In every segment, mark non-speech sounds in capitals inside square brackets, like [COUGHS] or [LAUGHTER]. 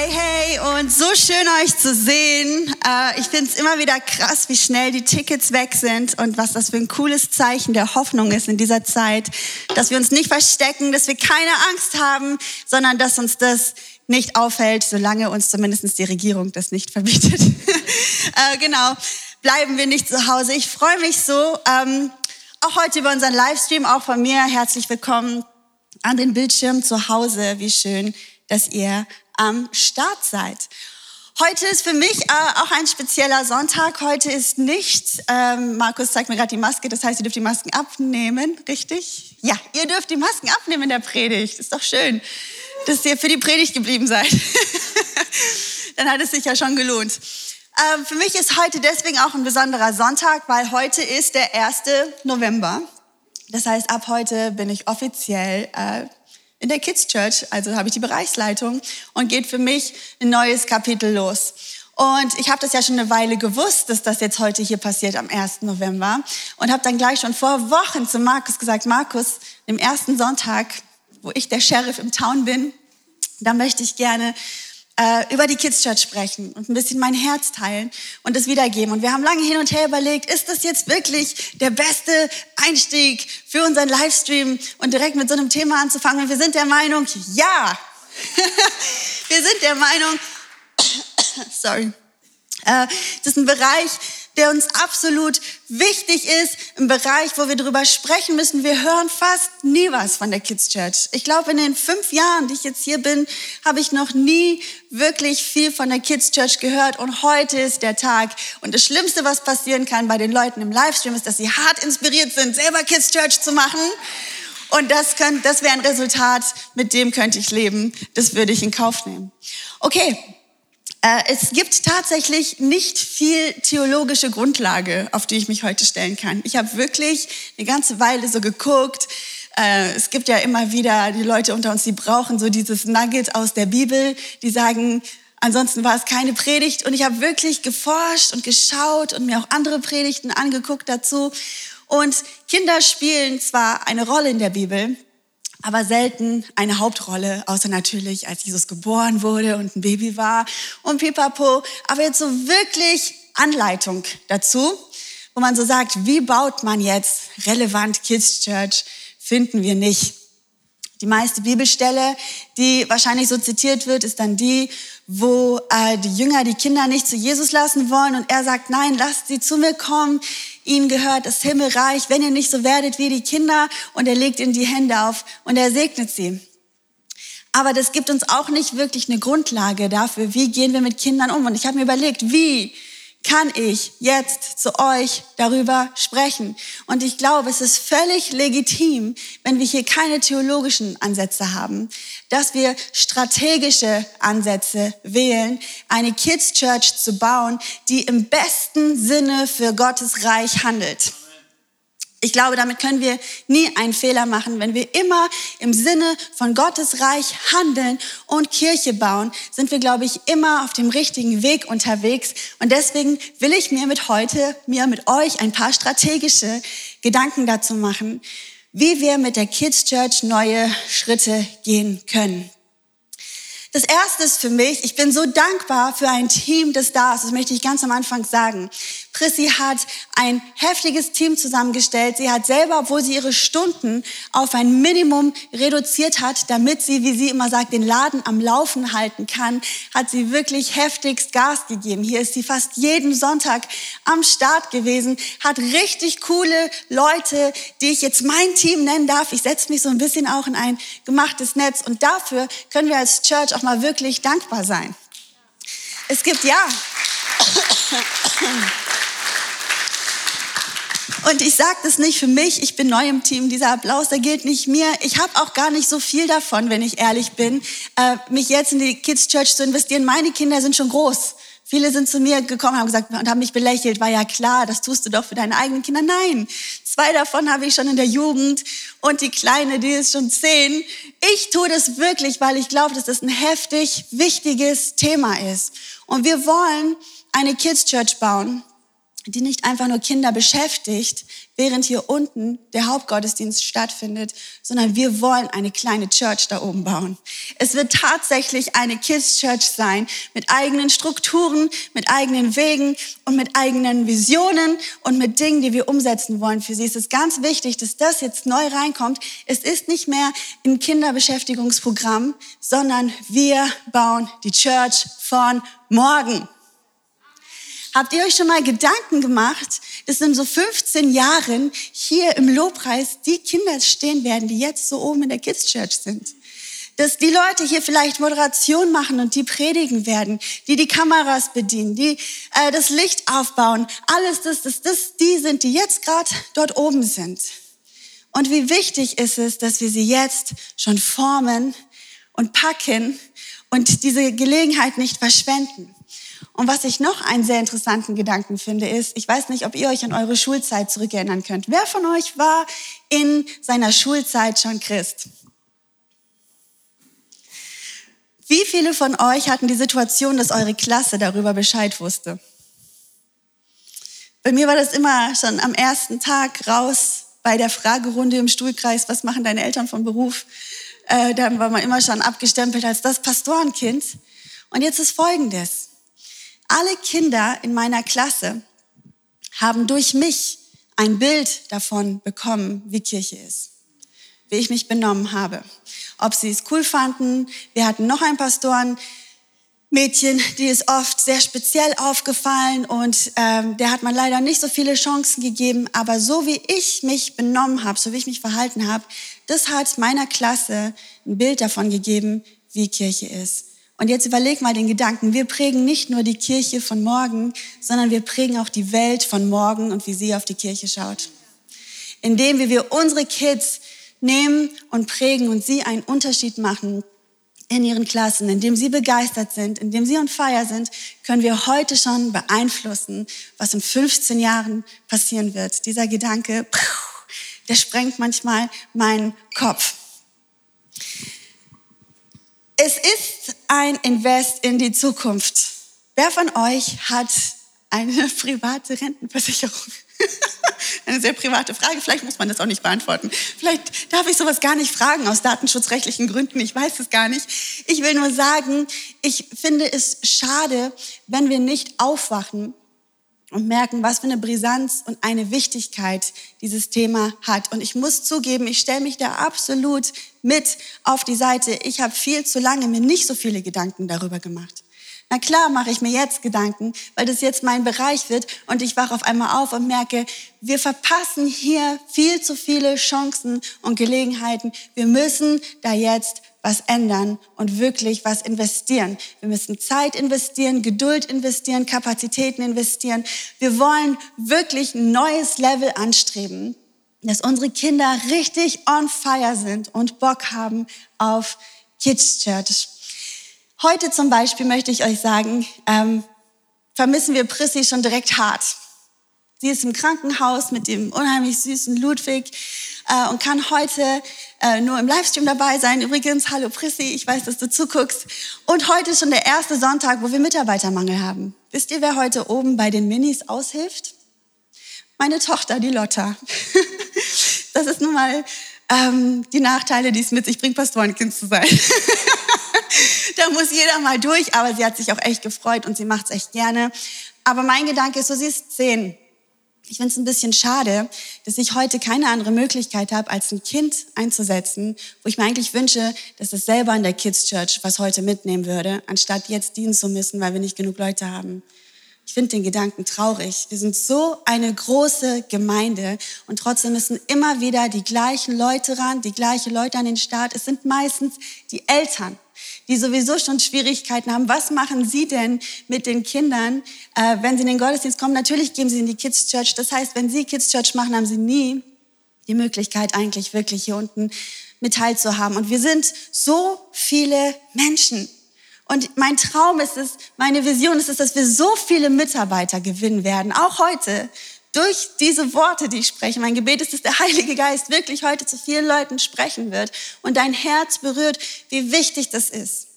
Hey, hey, und so schön euch zu sehen. Äh, ich finde es immer wieder krass, wie schnell die Tickets weg sind und was das für ein cooles Zeichen der Hoffnung ist in dieser Zeit, dass wir uns nicht verstecken, dass wir keine Angst haben, sondern dass uns das nicht aufhält, solange uns zumindest die Regierung das nicht verbietet. [LAUGHS] äh, genau, bleiben wir nicht zu Hause. Ich freue mich so, ähm, auch heute über unseren Livestream, auch von mir herzlich willkommen an den Bildschirm zu Hause. Wie schön, dass ihr am Start seid. Heute ist für mich äh, auch ein spezieller Sonntag. Heute ist nicht, ähm, Markus zeigt mir gerade die Maske, das heißt, ihr dürft die Masken abnehmen, richtig? Ja, ihr dürft die Masken abnehmen in der Predigt. Ist doch schön, dass ihr für die Predigt geblieben seid. [LAUGHS] Dann hat es sich ja schon gelohnt. Ähm, für mich ist heute deswegen auch ein besonderer Sonntag, weil heute ist der 1. November. Das heißt, ab heute bin ich offiziell äh, in der Kids Church, also habe ich die Bereichsleitung und geht für mich ein neues Kapitel los. Und ich habe das ja schon eine Weile gewusst, dass das jetzt heute hier passiert am 1. November und habe dann gleich schon vor Wochen zu Markus gesagt, Markus, im ersten Sonntag, wo ich der Sheriff im Town bin, da möchte ich gerne äh, über die Kids Church sprechen und ein bisschen mein Herz teilen und es wiedergeben. Und wir haben lange hin und her überlegt, ist das jetzt wirklich der beste Einstieg für unseren Livestream und direkt mit so einem Thema anzufangen? Und wir sind der Meinung, ja. [LAUGHS] wir sind der Meinung, [COUGHS] sorry, äh, das ist ein Bereich, der uns absolut wichtig ist, im Bereich, wo wir darüber sprechen müssen. Wir hören fast nie was von der Kids Church. Ich glaube, in den fünf Jahren, die ich jetzt hier bin, habe ich noch nie wirklich viel von der Kids Church gehört. Und heute ist der Tag. Und das Schlimmste, was passieren kann bei den Leuten im Livestream, ist, dass sie hart inspiriert sind, selber Kids Church zu machen. Und das, das wäre ein Resultat, mit dem könnte ich leben. Das würde ich in Kauf nehmen. Okay, es gibt tatsächlich nicht viel theologische Grundlage, auf die ich mich heute stellen kann. Ich habe wirklich eine ganze Weile so geguckt. Äh, es gibt ja immer wieder die Leute unter uns, die brauchen so dieses Nugget aus der Bibel, die sagen, ansonsten war es keine Predigt. Und ich habe wirklich geforscht und geschaut und mir auch andere Predigten angeguckt dazu. Und Kinder spielen zwar eine Rolle in der Bibel, aber selten eine Hauptrolle, außer natürlich, als Jesus geboren wurde und ein Baby war und pipapo. Aber jetzt so wirklich Anleitung dazu, wo man so sagt, wie baut man jetzt relevant Kids Church, finden wir nicht. Die meiste Bibelstelle, die wahrscheinlich so zitiert wird, ist dann die, wo äh, die Jünger die Kinder nicht zu Jesus lassen wollen und er sagt, nein, lasst sie zu mir kommen, ihnen gehört das Himmelreich, wenn ihr nicht so werdet wie die Kinder und er legt ihnen die Hände auf und er segnet sie. Aber das gibt uns auch nicht wirklich eine Grundlage dafür, wie gehen wir mit Kindern um. Und ich habe mir überlegt, wie kann ich jetzt zu euch darüber sprechen. Und ich glaube, es ist völlig legitim, wenn wir hier keine theologischen Ansätze haben, dass wir strategische Ansätze wählen, eine Kids Church zu bauen, die im besten Sinne für Gottes Reich handelt. Ich glaube, damit können wir nie einen Fehler machen. Wenn wir immer im Sinne von Gottes Reich handeln und Kirche bauen, sind wir, glaube ich, immer auf dem richtigen Weg unterwegs. Und deswegen will ich mir mit heute, mir mit euch ein paar strategische Gedanken dazu machen, wie wir mit der Kids Church neue Schritte gehen können. Das erste ist für mich, ich bin so dankbar für ein Team, das da ist. Das möchte ich ganz am Anfang sagen. Prissy hat ein heftiges Team zusammengestellt. Sie hat selber, obwohl sie ihre Stunden auf ein Minimum reduziert hat, damit sie, wie sie immer sagt, den Laden am Laufen halten kann, hat sie wirklich heftigst Gas gegeben. Hier ist sie fast jeden Sonntag am Start gewesen, hat richtig coole Leute, die ich jetzt mein Team nennen darf. Ich setze mich so ein bisschen auch in ein gemachtes Netz und dafür können wir als Church auch mal wirklich dankbar sein. Es gibt ja. Und ich sage das nicht für mich, ich bin neu im Team, dieser Applaus, der gilt nicht mir. Ich habe auch gar nicht so viel davon, wenn ich ehrlich bin, äh, mich jetzt in die Kids Church zu investieren. Meine Kinder sind schon groß. Viele sind zu mir gekommen haben gesagt und haben mich belächelt, war ja klar, das tust du doch für deine eigenen Kinder. Nein, zwei davon habe ich schon in der Jugend und die Kleine, die ist schon zehn. Ich tue das wirklich, weil ich glaube, dass das ein heftig wichtiges Thema ist. Und wir wollen eine Kids Church bauen, die nicht einfach nur Kinder beschäftigt, während hier unten der Hauptgottesdienst stattfindet, sondern wir wollen eine kleine Church da oben bauen. Es wird tatsächlich eine Kids Church sein mit eigenen Strukturen, mit eigenen Wegen und mit eigenen Visionen und mit Dingen, die wir umsetzen wollen für sie. Es ist ganz wichtig, dass das jetzt neu reinkommt. Es ist nicht mehr ein Kinderbeschäftigungsprogramm, sondern wir bauen die Church von morgen. Habt ihr euch schon mal Gedanken gemacht, dass in so 15 Jahren hier im Lobpreis die Kinder stehen werden, die jetzt so oben in der Kids Church sind? Dass die Leute hier vielleicht Moderation machen und die predigen werden, die die Kameras bedienen, die äh, das Licht aufbauen, alles das, das, das, die sind, die jetzt gerade dort oben sind. Und wie wichtig ist es, dass wir sie jetzt schon formen und packen und diese Gelegenheit nicht verschwenden. Und was ich noch einen sehr interessanten Gedanken finde, ist, ich weiß nicht, ob ihr euch an eure Schulzeit zurückerinnern könnt. Wer von euch war in seiner Schulzeit schon Christ? Wie viele von euch hatten die Situation, dass eure Klasse darüber Bescheid wusste? Bei mir war das immer schon am ersten Tag raus bei der Fragerunde im Stuhlkreis, was machen deine Eltern von Beruf? Äh, da war man immer schon abgestempelt als das Pastorenkind. Und jetzt ist Folgendes. Alle Kinder in meiner Klasse haben durch mich ein Bild davon bekommen, wie Kirche ist, wie ich mich benommen habe. Ob sie es cool fanden, wir hatten noch ein Pastorenmädchen, die ist oft sehr speziell aufgefallen und ähm, der hat man leider nicht so viele Chancen gegeben, aber so wie ich mich benommen habe, so wie ich mich verhalten habe, das hat meiner Klasse ein Bild davon gegeben, wie Kirche ist. Und jetzt überleg mal den Gedanken, wir prägen nicht nur die Kirche von morgen, sondern wir prägen auch die Welt von morgen und wie sie auf die Kirche schaut. Indem wir unsere Kids nehmen und prägen und sie einen Unterschied machen in ihren Klassen, indem sie begeistert sind, indem sie on fire sind, können wir heute schon beeinflussen, was in 15 Jahren passieren wird. Dieser Gedanke, der sprengt manchmal meinen Kopf. Es ist ein Invest in die Zukunft. Wer von euch hat eine [LAUGHS] private Rentenversicherung? [LAUGHS] eine sehr private Frage. Vielleicht muss man das auch nicht beantworten. Vielleicht darf ich sowas gar nicht fragen aus datenschutzrechtlichen Gründen. Ich weiß es gar nicht. Ich will nur sagen, ich finde es schade, wenn wir nicht aufwachen und merken, was für eine Brisanz und eine Wichtigkeit dieses Thema hat. Und ich muss zugeben, ich stelle mich da absolut mit auf die Seite. Ich habe viel zu lange mir nicht so viele Gedanken darüber gemacht. Na klar mache ich mir jetzt Gedanken, weil das jetzt mein Bereich wird und ich wache auf einmal auf und merke, wir verpassen hier viel zu viele Chancen und Gelegenheiten. Wir müssen da jetzt was ändern und wirklich was investieren. Wir müssen Zeit investieren, Geduld investieren, Kapazitäten investieren. Wir wollen wirklich ein neues Level anstreben, dass unsere Kinder richtig on fire sind und Bock haben auf Kids Church. Heute zum Beispiel möchte ich euch sagen, ähm, vermissen wir Prissy schon direkt hart. Sie ist im Krankenhaus mit dem unheimlich süßen Ludwig äh, und kann heute äh, nur im Livestream dabei sein. Übrigens, hallo Prissy, ich weiß, dass du zuguckst. Und heute ist schon der erste Sonntag, wo wir Mitarbeitermangel haben. Wisst ihr, wer heute oben bei den Minis aushilft? Meine Tochter, die Lotta. [LAUGHS] das ist nun mal ähm, die Nachteile, die es mit sich bringt, Pastorenkind zu sein. [LAUGHS] da muss jeder mal durch, aber sie hat sich auch echt gefreut und sie macht es echt gerne. Aber mein Gedanke ist so, sie ist zehn. Ich finde es ein bisschen schade, dass ich heute keine andere Möglichkeit habe, als ein Kind einzusetzen, wo ich mir eigentlich wünsche, dass es selber in der Kids Church was heute mitnehmen würde, anstatt jetzt dienen zu müssen, weil wir nicht genug Leute haben. Ich finde den Gedanken traurig. Wir sind so eine große Gemeinde und trotzdem müssen immer wieder die gleichen Leute ran, die gleichen Leute an den Start. Es sind meistens die Eltern die sowieso schon Schwierigkeiten haben. Was machen Sie denn mit den Kindern, äh, wenn sie in den Gottesdienst kommen? Natürlich geben sie in die Kids Church. Das heißt, wenn Sie Kids Church machen, haben Sie nie die Möglichkeit, eigentlich wirklich hier unten mit teilzuhaben. Und wir sind so viele Menschen. Und mein Traum ist es, meine Vision ist es, dass wir so viele Mitarbeiter gewinnen werden, auch heute, durch diese Worte, die ich spreche. Mein Gebet ist, dass der Heilige Geist wirklich heute zu vielen Leuten sprechen wird und dein Herz berührt, wie wichtig das ist,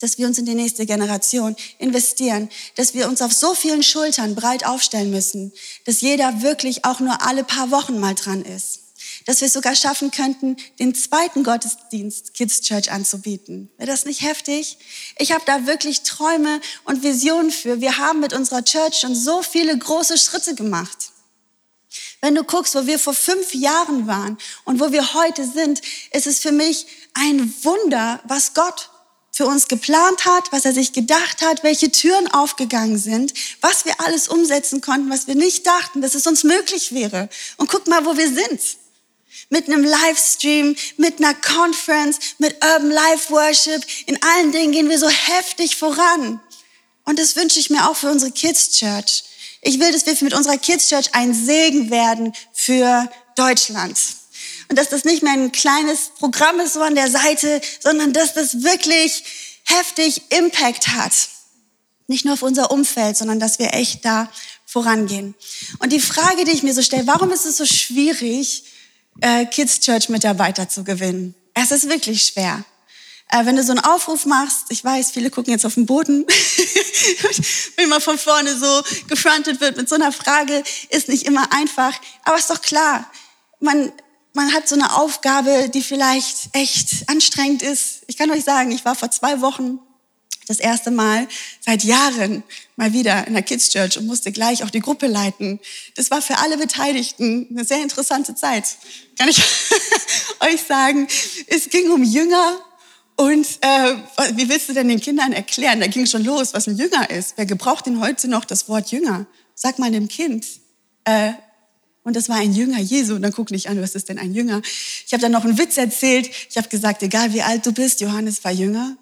dass wir uns in die nächste Generation investieren, dass wir uns auf so vielen Schultern breit aufstellen müssen, dass jeder wirklich auch nur alle paar Wochen mal dran ist. Dass wir es sogar schaffen könnten, den zweiten Gottesdienst Kids Church anzubieten. Wäre das nicht heftig? Ich habe da wirklich Träume und Visionen für. Wir haben mit unserer Church schon so viele große Schritte gemacht. Wenn du guckst, wo wir vor fünf Jahren waren und wo wir heute sind, ist es für mich ein Wunder, was Gott für uns geplant hat, was er sich gedacht hat, welche Türen aufgegangen sind, was wir alles umsetzen konnten, was wir nicht dachten, dass es uns möglich wäre. Und guck mal, wo wir sind. Mit einem Livestream, mit einer Conference, mit Urban Life Worship. In allen Dingen gehen wir so heftig voran. Und das wünsche ich mir auch für unsere Kids Church. Ich will, dass wir mit unserer Kids Church ein Segen werden für Deutschland. Und dass das nicht mehr ein kleines Programm ist so an der Seite, sondern dass das wirklich heftig Impact hat. Nicht nur auf unser Umfeld, sondern dass wir echt da vorangehen. Und die Frage, die ich mir so stelle, warum ist es so schwierig, äh, Kids Church Mitarbeiter zu gewinnen? Es ist wirklich schwer. Äh, wenn du so einen Aufruf machst, ich weiß, viele gucken jetzt auf den Boden, [LAUGHS] wenn man von vorne so gefrontet wird mit so einer Frage, ist nicht immer einfach. Aber ist doch klar, man, man hat so eine Aufgabe, die vielleicht echt anstrengend ist. Ich kann euch sagen, ich war vor zwei Wochen das erste Mal seit Jahren mal wieder in der Kids Church und musste gleich auch die Gruppe leiten. Das war für alle Beteiligten eine sehr interessante Zeit. Kann ich [LAUGHS] euch sagen, es ging um Jünger und äh, wie willst du denn den Kindern erklären? Da ging schon los, was ein Jünger ist. Wer gebraucht denn heute noch das Wort Jünger? Sag mal dem Kind. Äh, und das war ein Jünger Jesu. Und dann guck nicht an, was ist denn ein Jünger? Ich habe dann noch einen Witz erzählt. Ich habe gesagt, egal wie alt du bist, Johannes war Jünger.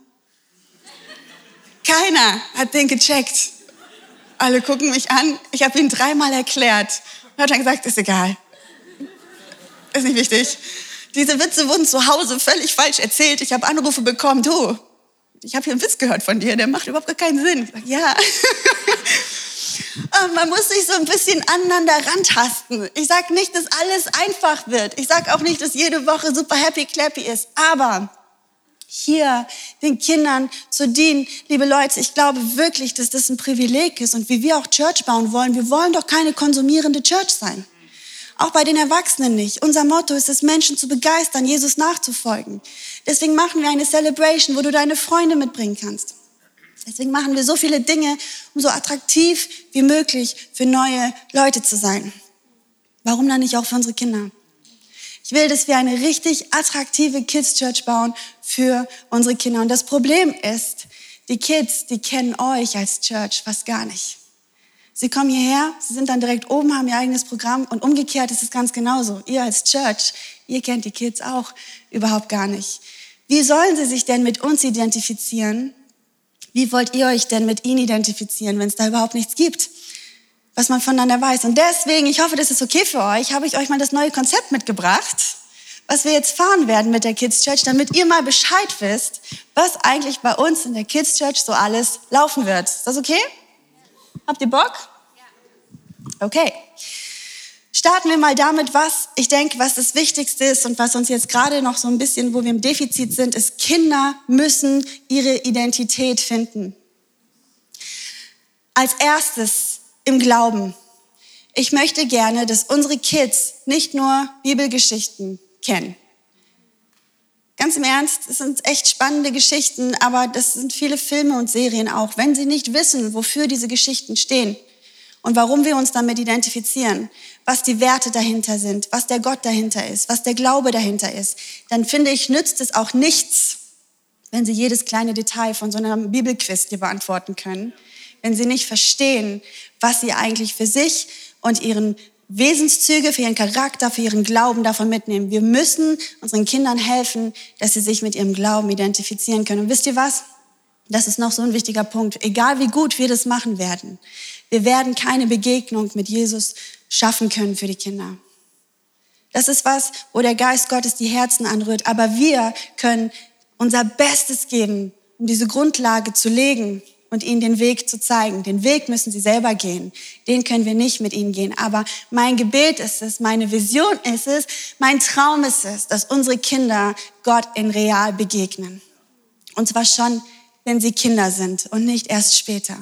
Keiner hat den gecheckt. Alle gucken mich an. Ich habe ihn dreimal erklärt. Und hat dann gesagt, ist egal. Ist nicht wichtig. Diese Witze wurden zu Hause völlig falsch erzählt. Ich habe Anrufe bekommen, du, ich habe hier einen Witz gehört von dir, der macht überhaupt gar keinen Sinn. Ich sag, ja. [LAUGHS] Man muss sich so ein bisschen aneinander rantasten. Ich sage nicht, dass alles einfach wird. Ich sage auch nicht, dass jede Woche super happy clappy ist. Aber hier den Kindern zu dienen, liebe Leute, ich glaube wirklich, dass das ein Privileg ist. Und wie wir auch Church bauen wollen, wir wollen doch keine konsumierende Church sein. Auch bei den Erwachsenen nicht. Unser Motto ist es, Menschen zu begeistern, Jesus nachzufolgen. Deswegen machen wir eine Celebration, wo du deine Freunde mitbringen kannst. Deswegen machen wir so viele Dinge, um so attraktiv wie möglich für neue Leute zu sein. Warum dann nicht auch für unsere Kinder? Ich will, dass wir eine richtig attraktive Kids Church bauen für unsere Kinder. Und das Problem ist, die Kids, die kennen euch als Church fast gar nicht. Sie kommen hierher, sie sind dann direkt oben, haben ihr eigenes Programm und umgekehrt ist es ganz genauso. Ihr als Church, ihr kennt die Kids auch überhaupt gar nicht. Wie sollen sie sich denn mit uns identifizieren? Wie wollt ihr euch denn mit ihnen identifizieren, wenn es da überhaupt nichts gibt, was man voneinander weiß? Und deswegen, ich hoffe, das ist okay für euch, habe ich euch mal das neue Konzept mitgebracht, was wir jetzt fahren werden mit der Kids Church, damit ihr mal Bescheid wisst, was eigentlich bei uns in der Kids Church so alles laufen wird. Ist das okay? Habt ihr Bock? Okay. Starten wir mal damit, was ich denke, was das Wichtigste ist und was uns jetzt gerade noch so ein bisschen, wo wir im Defizit sind, ist, Kinder müssen ihre Identität finden. Als erstes im Glauben. Ich möchte gerne, dass unsere Kids nicht nur Bibelgeschichten kennen. Ganz im Ernst, es sind echt spannende Geschichten, aber das sind viele Filme und Serien auch. Wenn Sie nicht wissen, wofür diese Geschichten stehen und warum wir uns damit identifizieren, was die Werte dahinter sind, was der Gott dahinter ist, was der Glaube dahinter ist, dann finde ich, nützt es auch nichts, wenn Sie jedes kleine Detail von so einem Bibelquiz dir beantworten können, wenn Sie nicht verstehen, was Sie eigentlich für sich und Ihren Wesenszüge, für ihren Charakter, für ihren Glauben davon mitnehmen. Wir müssen unseren Kindern helfen, dass sie sich mit ihrem Glauben identifizieren können. Und wisst ihr was? Das ist noch so ein wichtiger Punkt. Egal wie gut wir das machen werden, wir werden keine Begegnung mit Jesus schaffen können für die Kinder. Das ist was, wo der Geist Gottes die Herzen anrührt. Aber wir können unser Bestes geben, um diese Grundlage zu legen und ihnen den Weg zu zeigen. Den Weg müssen sie selber gehen. Den können wir nicht mit ihnen gehen. Aber mein Gebet ist es, meine Vision ist es, mein Traum ist es, dass unsere Kinder Gott in real begegnen. Und zwar schon wenn sie Kinder sind und nicht erst später.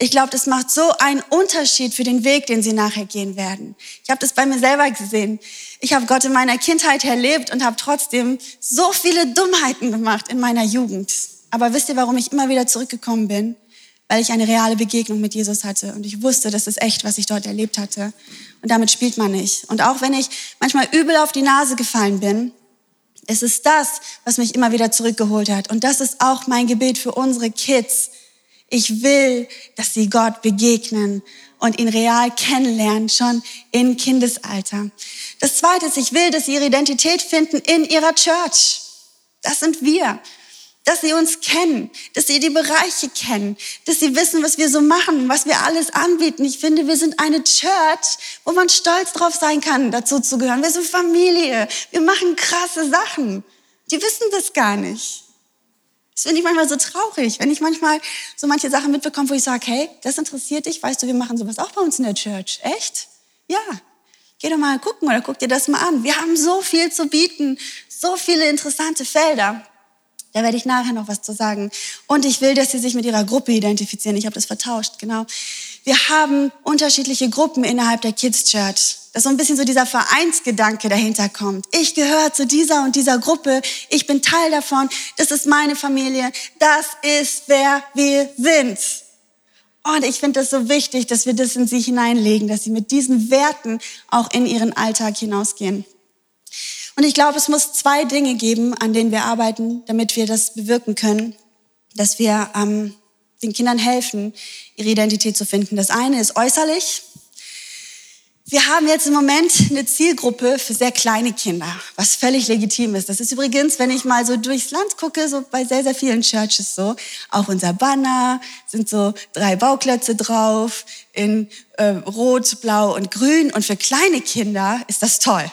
Ich glaube, das macht so einen Unterschied für den Weg, den sie nachher gehen werden. Ich habe das bei mir selber gesehen. Ich habe Gott in meiner Kindheit erlebt und habe trotzdem so viele Dummheiten gemacht in meiner Jugend. Aber wisst ihr, warum ich immer wieder zurückgekommen bin? Weil ich eine reale Begegnung mit Jesus hatte und ich wusste, das ist echt, was ich dort erlebt hatte. Und damit spielt man nicht. Und auch wenn ich manchmal übel auf die Nase gefallen bin, es ist das, was mich immer wieder zurückgeholt hat. Und das ist auch mein Gebet für unsere Kids. Ich will, dass sie Gott begegnen und ihn real kennenlernen, schon in Kindesalter. Das Zweite ist, ich will, dass sie ihre Identität finden in ihrer Church. Das sind wir dass sie uns kennen, dass sie die Bereiche kennen, dass sie wissen, was wir so machen, was wir alles anbieten. Ich finde, wir sind eine Church, wo man stolz drauf sein kann, dazu zu gehören. Wir sind Familie, wir machen krasse Sachen. Die wissen das gar nicht. Das finde ich manchmal so traurig, wenn ich manchmal so manche Sachen mitbekomme, wo ich sage, hey, das interessiert dich, weißt du, wir machen sowas auch bei uns in der Church. Echt? Ja. Geh doch mal gucken oder guck dir das mal an. Wir haben so viel zu bieten, so viele interessante Felder. Da werde ich nachher noch was zu sagen. Und ich will, dass Sie sich mit Ihrer Gruppe identifizieren. Ich habe das vertauscht, genau. Wir haben unterschiedliche Gruppen innerhalb der Kids Church. Dass so ein bisschen so dieser Vereinsgedanke dahinter kommt. Ich gehöre zu dieser und dieser Gruppe. Ich bin Teil davon. Das ist meine Familie. Das ist, wer wir sind. Und ich finde das so wichtig, dass wir das in sie hineinlegen, dass sie mit diesen Werten auch in ihren Alltag hinausgehen. Und ich glaube, es muss zwei Dinge geben, an denen wir arbeiten, damit wir das bewirken können, dass wir ähm, den Kindern helfen, ihre Identität zu finden. Das eine ist äußerlich. Wir haben jetzt im Moment eine Zielgruppe für sehr kleine Kinder, was völlig legitim ist. Das ist übrigens, wenn ich mal so durchs Land gucke, so bei sehr, sehr vielen Churches so. Auch unser Banner sind so drei Bauklötze drauf in äh, Rot, Blau und Grün. Und für kleine Kinder ist das toll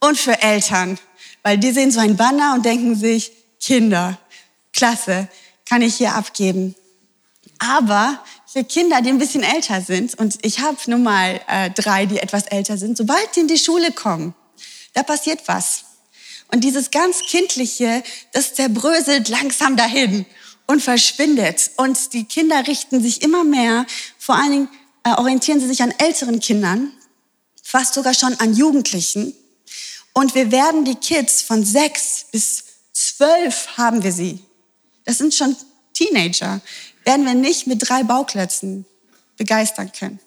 und für Eltern, weil die sehen so ein Banner und denken sich, Kinder, klasse, kann ich hier abgeben. Aber für Kinder, die ein bisschen älter sind, und ich habe nun mal äh, drei, die etwas älter sind, sobald die in die Schule kommen, da passiert was. Und dieses ganz Kindliche, das zerbröselt langsam dahin und verschwindet. Und die Kinder richten sich immer mehr, vor allen Dingen äh, orientieren sie sich an älteren Kindern, fast sogar schon an Jugendlichen. Und wir werden die Kids von sechs bis zwölf haben wir sie. Das sind schon Teenager. Werden wir nicht mit drei Bauklötzen begeistern können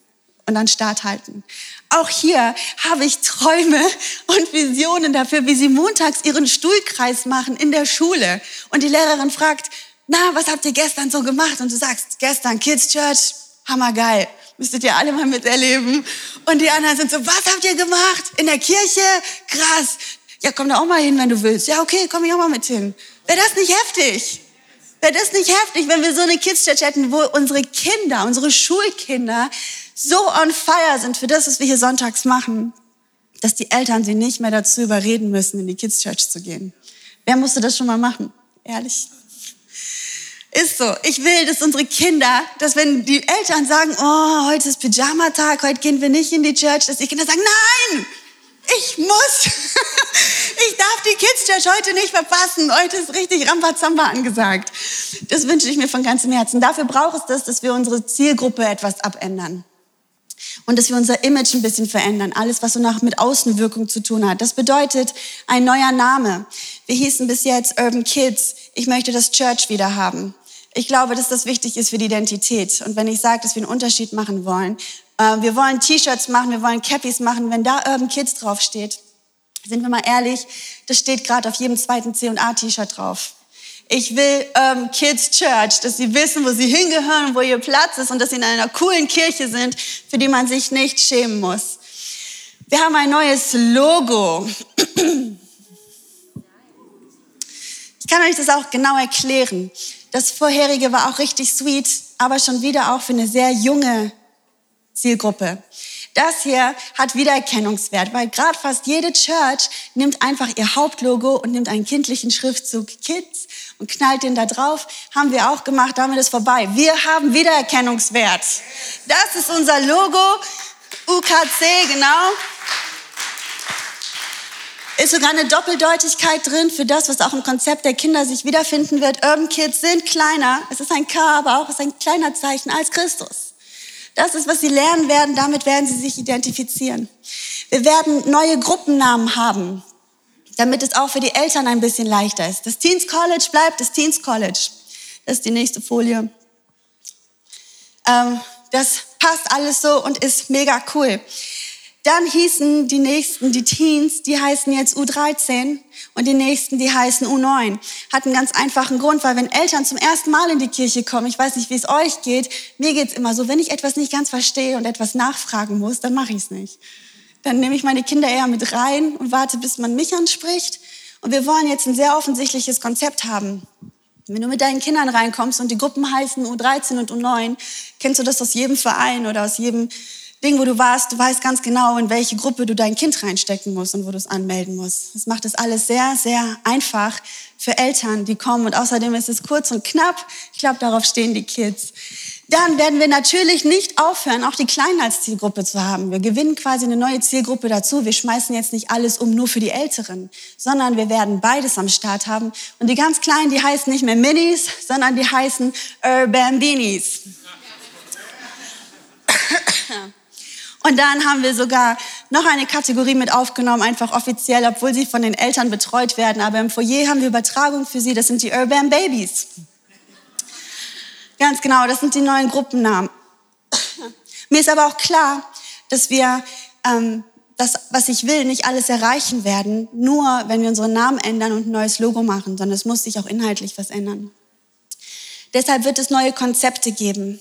und an Start halten. Auch hier habe ich Träume und Visionen dafür, wie sie montags ihren Stuhlkreis machen in der Schule. Und die Lehrerin fragt, na, was habt ihr gestern so gemacht? Und du sagst, gestern Kids Church, hammergeil. Müsstet ihr alle mal miterleben. Und die anderen sind so, was habt ihr gemacht? In der Kirche? Krass. Ja, komm da auch mal hin, wenn du willst. Ja, okay, komm ich auch mal mit hin. Wäre das nicht heftig? Wäre das nicht heftig, wenn wir so eine Kids Church hätten, wo unsere Kinder, unsere Schulkinder so on fire sind für das, was wir hier sonntags machen, dass die Eltern sie nicht mehr dazu überreden müssen, in die Kids Church zu gehen. Wer musste das schon mal machen? Ehrlich? Ist so. Ich will, dass unsere Kinder, dass wenn die Eltern sagen, oh, heute ist Pyjama-Tag, heute gehen wir nicht in die Church, dass die Kinder sagen, nein, ich muss. [LAUGHS] ich darf die Kids Church heute nicht verpassen. Heute ist richtig Rambazamba angesagt. Das wünsche ich mir von ganzem Herzen. Dafür braucht es das, dass wir unsere Zielgruppe etwas abändern. Und dass wir unser Image ein bisschen verändern. Alles, was so nach mit Außenwirkung zu tun hat. Das bedeutet ein neuer Name. Wir hießen bis jetzt Urban Kids. Ich möchte das Church wieder haben. Ich glaube, dass das wichtig ist für die Identität. Und wenn ich sage, dass wir einen Unterschied machen wollen, äh, wir wollen T-Shirts machen, wir wollen Cappies machen, wenn da Urban Kids draufsteht, sind wir mal ehrlich, das steht gerade auf jedem zweiten C&A-T-Shirt drauf. Ich will ähm, Kids Church, dass sie wissen, wo sie hingehören, wo ihr Platz ist und dass sie in einer coolen Kirche sind, für die man sich nicht schämen muss. Wir haben ein neues Logo. Ich kann euch das auch genau erklären. Das vorherige war auch richtig sweet, aber schon wieder auch für eine sehr junge Zielgruppe. Das hier hat Wiedererkennungswert, weil gerade fast jede Church nimmt einfach ihr Hauptlogo und nimmt einen kindlichen Schriftzug Kids und knallt den da drauf. Haben wir auch gemacht, damit ist vorbei. Wir haben Wiedererkennungswert. Das ist unser Logo, UKC, genau. Ist sogar eine Doppeldeutigkeit drin für das, was auch im Konzept der Kinder sich wiederfinden wird. Urban Kids sind kleiner. Es ist ein K, aber auch es ist ein kleiner Zeichen als Christus. Das ist, was sie lernen werden. Damit werden sie sich identifizieren. Wir werden neue Gruppennamen haben, damit es auch für die Eltern ein bisschen leichter ist. Das Teens College bleibt das Teens College. Das ist die nächste Folie. Ähm, das passt alles so und ist mega cool. Dann hießen die nächsten, die Teens, die heißen jetzt U13 und die nächsten, die heißen U9. Hat einen ganz einfachen Grund, weil wenn Eltern zum ersten Mal in die Kirche kommen, ich weiß nicht, wie es euch geht, mir geht's immer so, wenn ich etwas nicht ganz verstehe und etwas nachfragen muss, dann mache ich es nicht. Dann nehme ich meine Kinder eher mit rein und warte, bis man mich anspricht. Und wir wollen jetzt ein sehr offensichtliches Konzept haben. Wenn du mit deinen Kindern reinkommst und die Gruppen heißen U13 und U9, kennst du das aus jedem Verein oder aus jedem Ding, wo du warst, du weißt ganz genau, in welche Gruppe du dein Kind reinstecken musst und wo du es anmelden musst. Das macht es alles sehr, sehr einfach für Eltern, die kommen. Und außerdem ist es kurz und knapp. Ich glaube, darauf stehen die Kids. Dann werden wir natürlich nicht aufhören, auch die Kleinen als Zielgruppe zu haben. Wir gewinnen quasi eine neue Zielgruppe dazu. Wir schmeißen jetzt nicht alles um nur für die Älteren, sondern wir werden beides am Start haben. Und die ganz Kleinen, die heißen nicht mehr Minis, sondern die heißen Urban Beanies. Und dann haben wir sogar noch eine Kategorie mit aufgenommen, einfach offiziell, obwohl sie von den Eltern betreut werden. Aber im Foyer haben wir Übertragung für sie, das sind die Urban Babies. Ganz genau, das sind die neuen Gruppennamen. Mir ist aber auch klar, dass wir ähm, das, was ich will, nicht alles erreichen werden, nur wenn wir unseren Namen ändern und ein neues Logo machen, sondern es muss sich auch inhaltlich was ändern. Deshalb wird es neue Konzepte geben.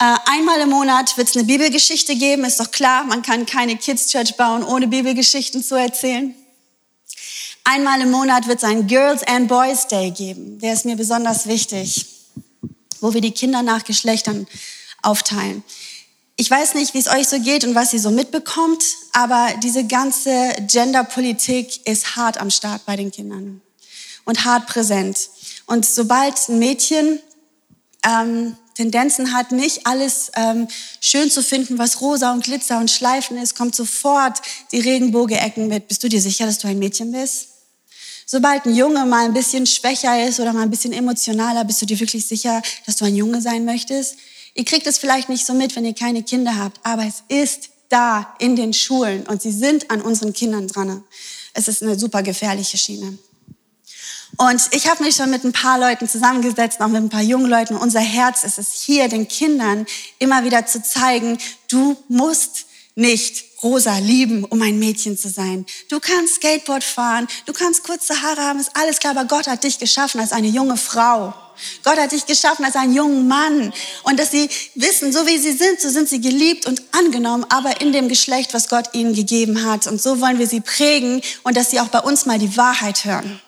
Äh, einmal im Monat wird es eine Bibelgeschichte geben. Ist doch klar, man kann keine Kids Church bauen, ohne Bibelgeschichten zu erzählen. Einmal im Monat wird es einen Girls and Boys Day geben. Der ist mir besonders wichtig, wo wir die Kinder nach Geschlechtern aufteilen. Ich weiß nicht, wie es euch so geht und was ihr so mitbekommt, aber diese ganze Genderpolitik ist hart am Start bei den Kindern und hart präsent. Und sobald ein Mädchen ähm, Tendenzen hat, nicht alles ähm, schön zu finden, was rosa und Glitzer und Schleifen ist, kommt sofort die Regenbogecken mit. Bist du dir sicher, dass du ein Mädchen bist? Sobald ein Junge mal ein bisschen schwächer ist oder mal ein bisschen emotionaler, bist du dir wirklich sicher, dass du ein Junge sein möchtest? Ihr kriegt es vielleicht nicht so mit, wenn ihr keine Kinder habt, aber es ist da in den Schulen und sie sind an unseren Kindern dran. Es ist eine super gefährliche Schiene. Und ich habe mich schon mit ein paar Leuten zusammengesetzt, auch mit ein paar jungen Leuten. Unser Herz ist es hier, den Kindern immer wieder zu zeigen, du musst nicht rosa lieben, um ein Mädchen zu sein. Du kannst Skateboard fahren, du kannst kurze Haare haben, ist alles klar, aber Gott hat dich geschaffen als eine junge Frau. Gott hat dich geschaffen als einen jungen Mann. Und dass sie wissen, so wie sie sind, so sind sie geliebt und angenommen, aber in dem Geschlecht, was Gott ihnen gegeben hat. Und so wollen wir sie prägen und dass sie auch bei uns mal die Wahrheit hören.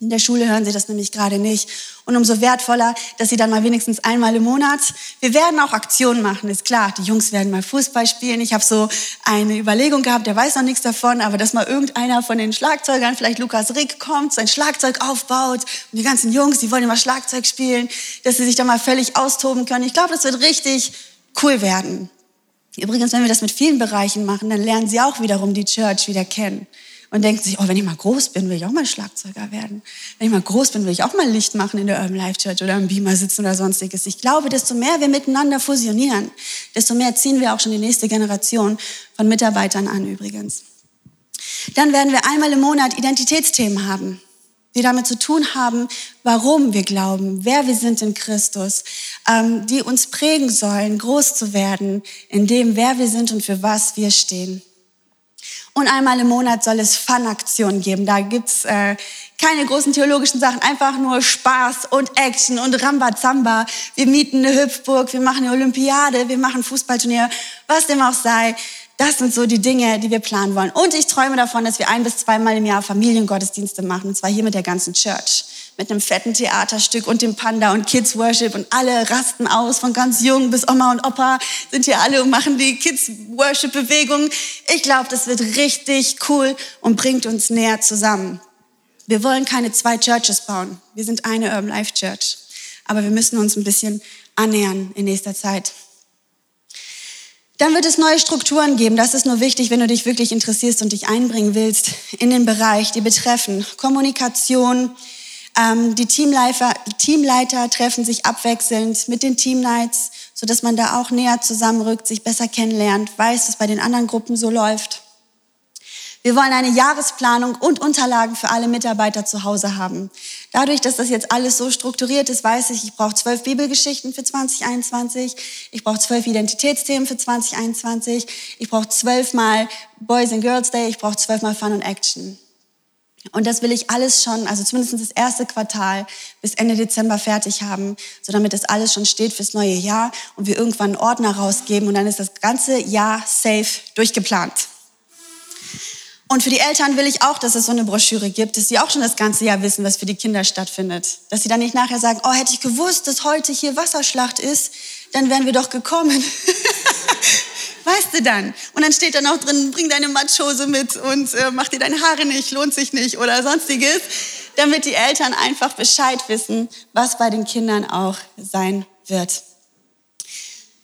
In der Schule hören sie das nämlich gerade nicht. Und umso wertvoller, dass sie dann mal wenigstens einmal im Monat, wir werden auch Aktionen machen, ist klar. Die Jungs werden mal Fußball spielen. Ich habe so eine Überlegung gehabt, der weiß noch nichts davon, aber dass mal irgendeiner von den Schlagzeugern, vielleicht Lukas Rick, kommt, sein Schlagzeug aufbaut und die ganzen Jungs, die wollen immer Schlagzeug spielen, dass sie sich da mal völlig austoben können. Ich glaube, das wird richtig cool werden. Übrigens, wenn wir das mit vielen Bereichen machen, dann lernen sie auch wiederum die Church wieder kennen und denkt sich, oh, wenn ich mal groß bin, will ich auch mal Schlagzeuger werden. Wenn ich mal groß bin, will ich auch mal Licht machen in der Urban Life Church oder im Beamer sitzen oder sonstiges. Ich glaube, desto mehr wir miteinander fusionieren, desto mehr ziehen wir auch schon die nächste Generation von Mitarbeitern an übrigens. Dann werden wir einmal im Monat Identitätsthemen haben, die damit zu tun haben, warum wir glauben, wer wir sind in Christus, ähm, die uns prägen sollen, groß zu werden in dem, wer wir sind und für was wir stehen. Und einmal im Monat soll es Fun-Aktionen geben. Da gibt's äh, keine großen theologischen Sachen, einfach nur Spaß und Action und Rambazamba. Wir mieten eine Hüpfburg, wir machen eine Olympiade, wir machen Fußballturnier, was dem auch sei. Das sind so die Dinge, die wir planen wollen. Und ich träume davon, dass wir ein bis zweimal im Jahr Familiengottesdienste machen, und zwar hier mit der ganzen Church mit einem fetten Theaterstück und dem Panda und Kids Worship und alle rasten aus, von ganz jung bis Oma und Opa sind hier alle und machen die Kids Worship Bewegung. Ich glaube, das wird richtig cool und bringt uns näher zusammen. Wir wollen keine zwei Churches bauen. Wir sind eine Urban Life Church. Aber wir müssen uns ein bisschen annähern in nächster Zeit. Dann wird es neue Strukturen geben. Das ist nur wichtig, wenn du dich wirklich interessierst und dich einbringen willst in den Bereich, die betreffen Kommunikation. Ähm, die Teamleiter, Teamleiter treffen sich abwechselnd mit den Teamnights, sodass man da auch näher zusammenrückt, sich besser kennenlernt, weiß, was bei den anderen Gruppen so läuft. Wir wollen eine Jahresplanung und Unterlagen für alle Mitarbeiter zu Hause haben. Dadurch, dass das jetzt alles so strukturiert ist, weiß ich, ich brauche zwölf Bibelgeschichten für 2021, ich brauche zwölf Identitätsthemen für 2021, ich brauche zwölfmal Boys and Girls Day, ich brauche zwölfmal Fun und Action. Und das will ich alles schon, also zumindest das erste Quartal bis Ende Dezember fertig haben, so damit das alles schon steht fürs neue Jahr und wir irgendwann einen Ordner rausgeben und dann ist das ganze Jahr safe durchgeplant. Und für die Eltern will ich auch, dass es so eine Broschüre gibt, dass sie auch schon das ganze Jahr wissen, was für die Kinder stattfindet. Dass sie dann nicht nachher sagen, oh, hätte ich gewusst, dass heute hier Wasserschlacht ist, dann wären wir doch gekommen. [LAUGHS] weißt du dann? Und dann steht dann auch drin, bring deine Matschhose mit und äh, mach dir deine Haare nicht, lohnt sich nicht oder sonstiges, damit die Eltern einfach Bescheid wissen, was bei den Kindern auch sein wird.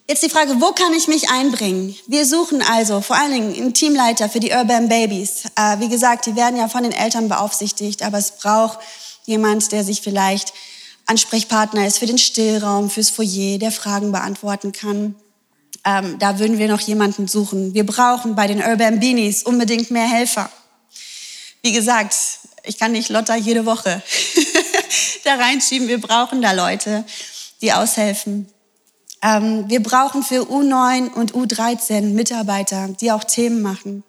Jetzt die Frage, wo kann ich mich einbringen? Wir suchen also vor allen Dingen einen Teamleiter für die Urban Babies. Äh, wie gesagt, die werden ja von den Eltern beaufsichtigt, aber es braucht jemand, der sich vielleicht Ansprechpartner ist für den Stillraum, fürs Foyer, der Fragen beantworten kann. Ähm, da würden wir noch jemanden suchen. Wir brauchen bei den Urban Beanies unbedingt mehr Helfer. Wie gesagt, ich kann nicht Lotta jede Woche [LAUGHS] da reinschieben. Wir brauchen da Leute, die aushelfen. Ähm, wir brauchen für U9 und U13 Mitarbeiter, die auch Themen machen.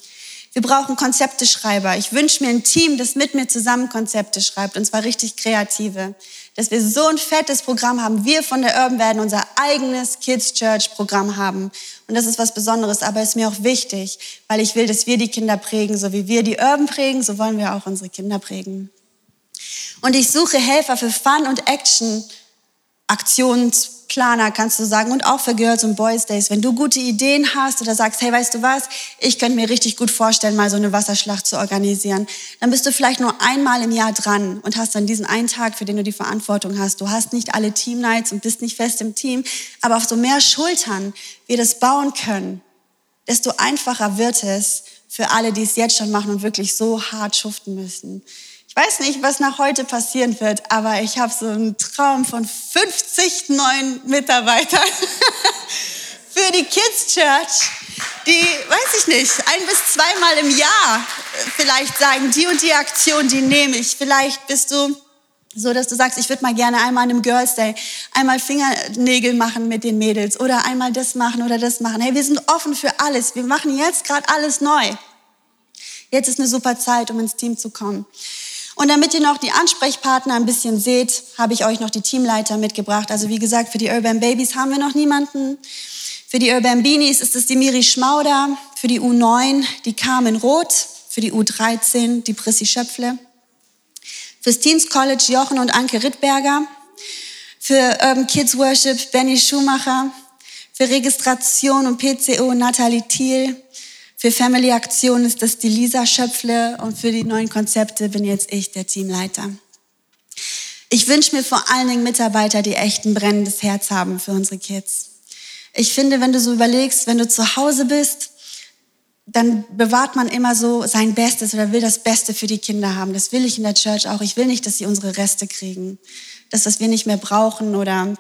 Wir brauchen Konzepteschreiber. Ich wünsche mir ein Team, das mit mir zusammen Konzepte schreibt, und zwar richtig kreative. Dass wir so ein fettes Programm haben. Wir von der Urban werden unser eigenes Kids Church Programm haben. Und das ist was Besonderes, aber ist mir auch wichtig, weil ich will, dass wir die Kinder prägen. So wie wir die Urban prägen, so wollen wir auch unsere Kinder prägen. Und ich suche Helfer für Fun und Action Aktions Planer, kannst du sagen, und auch für Girls und Boys Days. Wenn du gute Ideen hast oder sagst, hey, weißt du was, ich könnte mir richtig gut vorstellen, mal so eine Wasserschlacht zu organisieren, dann bist du vielleicht nur einmal im Jahr dran und hast dann diesen einen Tag, für den du die Verantwortung hast. Du hast nicht alle Team Nights und bist nicht fest im Team, aber auf so mehr Schultern wir das bauen können, desto einfacher wird es für alle, die es jetzt schon machen und wirklich so hart schuften müssen. Weiß nicht, was nach heute passieren wird, aber ich habe so einen Traum von 50 neuen Mitarbeitern [LAUGHS] für die Kids Church, die, weiß ich nicht, ein bis zweimal im Jahr vielleicht sagen, die und die Aktion, die nehme ich. Vielleicht bist du so, dass du sagst, ich würde mal gerne einmal an einem Girls Day einmal Fingernägel machen mit den Mädels oder einmal das machen oder das machen. Hey, wir sind offen für alles. Wir machen jetzt gerade alles neu. Jetzt ist eine super Zeit, um ins Team zu kommen. Und damit ihr noch die Ansprechpartner ein bisschen seht, habe ich euch noch die Teamleiter mitgebracht. Also wie gesagt, für die Urban Babies haben wir noch niemanden. Für die Urban Beanies ist es die Miri Schmauder, für die U9 die Carmen Roth, für die U13 die Prissy Schöpfle, fürs Teens College Jochen und Anke Rittberger, für Urban Kids Worship Benny Schumacher, für Registration und PCO Nathalie Thiel, für Family Aktion ist das die Lisa Schöpfle und für die neuen Konzepte bin jetzt ich der Teamleiter. Ich wünsche mir vor allen Dingen Mitarbeiter, die echt ein brennendes Herz haben für unsere Kids. Ich finde, wenn du so überlegst, wenn du zu Hause bist, dann bewahrt man immer so sein Bestes oder will das Beste für die Kinder haben. Das will ich in der Church auch. Ich will nicht, dass sie unsere Reste kriegen. Das, was wir nicht mehr brauchen oder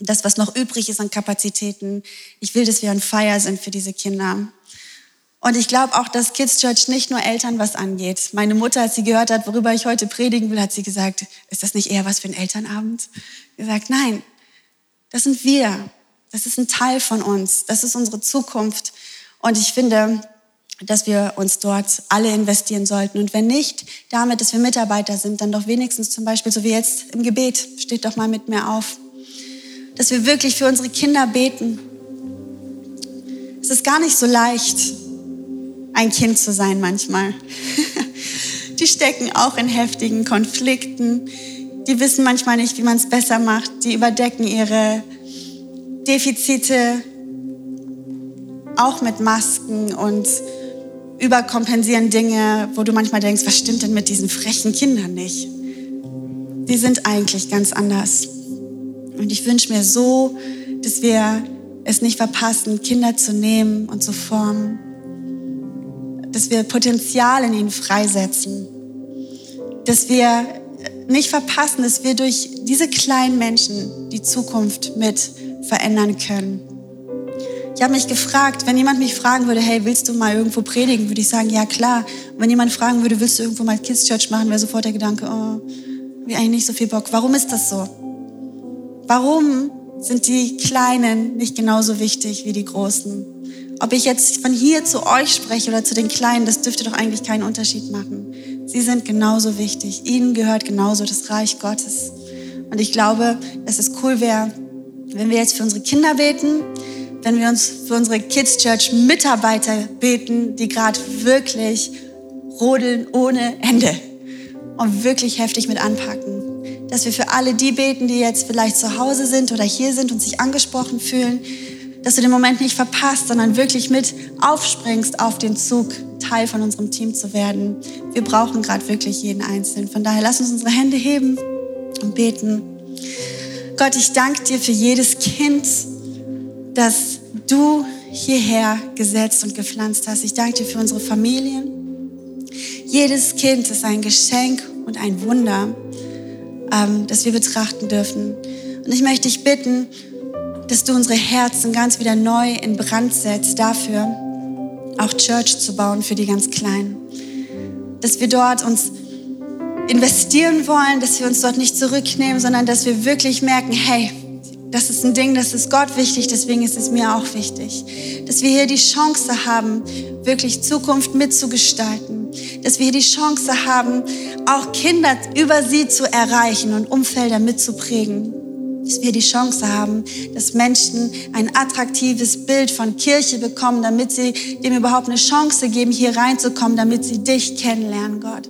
das, was noch übrig ist an Kapazitäten. Ich will, dass wir ein Feier sind für diese Kinder. Und ich glaube auch, dass Kids Church nicht nur Eltern was angeht. Meine Mutter, als sie gehört hat, worüber ich heute predigen will, hat sie gesagt, ist das nicht eher was für einen Elternabend? Gesagt, nein, das sind wir. Das ist ein Teil von uns. Das ist unsere Zukunft. Und ich finde, dass wir uns dort alle investieren sollten. Und wenn nicht damit, dass wir Mitarbeiter sind, dann doch wenigstens zum Beispiel, so wie jetzt im Gebet, steht doch mal mit mir auf, dass wir wirklich für unsere Kinder beten. Es ist gar nicht so leicht, ein Kind zu sein manchmal. [LAUGHS] Die stecken auch in heftigen Konflikten. Die wissen manchmal nicht, wie man es besser macht. Die überdecken ihre Defizite auch mit Masken und überkompensieren Dinge, wo du manchmal denkst, was stimmt denn mit diesen frechen Kindern nicht? Die sind eigentlich ganz anders. Und ich wünsche mir so, dass wir es nicht verpassen, Kinder zu nehmen und zu formen. Dass wir Potenzial in ihnen freisetzen. Dass wir nicht verpassen, dass wir durch diese kleinen Menschen die Zukunft mit verändern können. Ich habe mich gefragt, wenn jemand mich fragen würde, hey, willst du mal irgendwo predigen, würde ich sagen, ja klar. Und wenn jemand fragen würde, willst du irgendwo mal Kids Church machen, wäre sofort der Gedanke, oh, wie eigentlich nicht so viel Bock. Warum ist das so? Warum sind die Kleinen nicht genauso wichtig wie die Großen? Ob ich jetzt von hier zu euch spreche oder zu den Kleinen, das dürfte doch eigentlich keinen Unterschied machen. Sie sind genauso wichtig. Ihnen gehört genauso das Reich Gottes. Und ich glaube, dass es cool wäre, wenn wir jetzt für unsere Kinder beten, wenn wir uns für unsere Kids Church Mitarbeiter beten, die gerade wirklich rodeln ohne Ende und wirklich heftig mit anpacken. Dass wir für alle die beten, die jetzt vielleicht zu Hause sind oder hier sind und sich angesprochen fühlen, dass du den Moment nicht verpasst, sondern wirklich mit aufspringst auf den Zug, Teil von unserem Team zu werden. Wir brauchen gerade wirklich jeden Einzelnen. Von daher lass uns unsere Hände heben und beten. Gott, ich danke dir für jedes Kind, das du hierher gesetzt und gepflanzt hast. Ich danke dir für unsere Familien. Jedes Kind ist ein Geschenk und ein Wunder, ähm, das wir betrachten dürfen. Und ich möchte dich bitten, dass du unsere Herzen ganz wieder neu in Brand setzt dafür, auch Church zu bauen für die ganz Kleinen. Dass wir dort uns investieren wollen, dass wir uns dort nicht zurücknehmen, sondern dass wir wirklich merken, hey, das ist ein Ding, das ist Gott wichtig, deswegen ist es mir auch wichtig. Dass wir hier die Chance haben, wirklich Zukunft mitzugestalten. Dass wir hier die Chance haben, auch Kinder über sie zu erreichen und Umfelder mitzuprägen dass wir die Chance haben, dass Menschen ein attraktives Bild von Kirche bekommen, damit sie dem überhaupt eine Chance geben, hier reinzukommen, damit sie dich kennenlernen, Gott.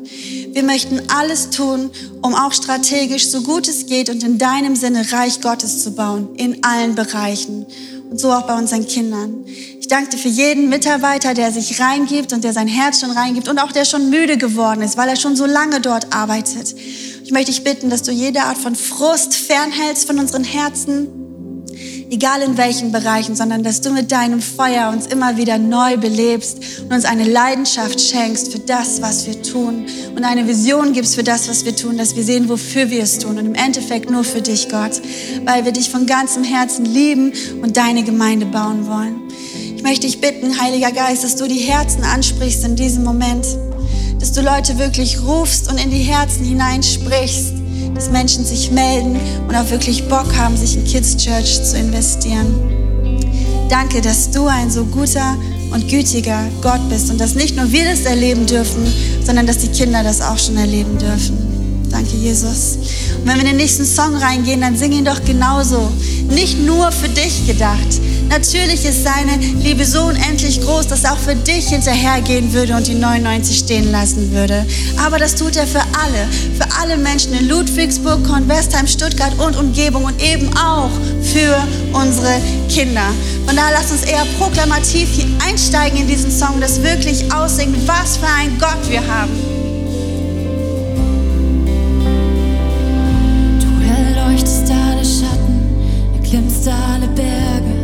Wir möchten alles tun, um auch strategisch, so gut es geht und in deinem Sinne Reich Gottes zu bauen, in allen Bereichen und so auch bei unseren Kindern. Ich danke dir für jeden Mitarbeiter, der sich reingibt und der sein Herz schon reingibt und auch der schon müde geworden ist, weil er schon so lange dort arbeitet. Ich möchte dich bitten, dass du jede Art von Frust fernhältst von unseren Herzen, egal in welchen Bereichen, sondern dass du mit deinem Feuer uns immer wieder neu belebst und uns eine Leidenschaft schenkst für das, was wir tun und eine Vision gibst für das, was wir tun, dass wir sehen, wofür wir es tun und im Endeffekt nur für dich, Gott, weil wir dich von ganzem Herzen lieben und deine Gemeinde bauen wollen. Ich möchte dich bitten, Heiliger Geist, dass du die Herzen ansprichst in diesem Moment du Leute wirklich rufst und in die Herzen hineinsprichst, dass Menschen sich melden und auch wirklich Bock haben, sich in Kids Church zu investieren. Danke, dass du ein so guter und gütiger Gott bist und dass nicht nur wir das erleben dürfen, sondern dass die Kinder das auch schon erleben dürfen. Danke, Jesus. Und wenn wir in den nächsten Song reingehen, dann sing ihn doch genauso. Nicht nur für dich gedacht, Natürlich ist seine Liebe so unendlich groß, dass er auch für dich hinterhergehen würde und die 99 stehen lassen würde. Aber das tut er für alle, für alle Menschen in Ludwigsburg, Korn, Westheim, Stuttgart und Umgebung und eben auch für unsere Kinder. Von daher lasst uns eher proklamativ hier einsteigen in diesen Song, das wirklich aussingen, was für ein Gott wir haben. Du erleuchtest alle Schatten, erklimmst alle Berge.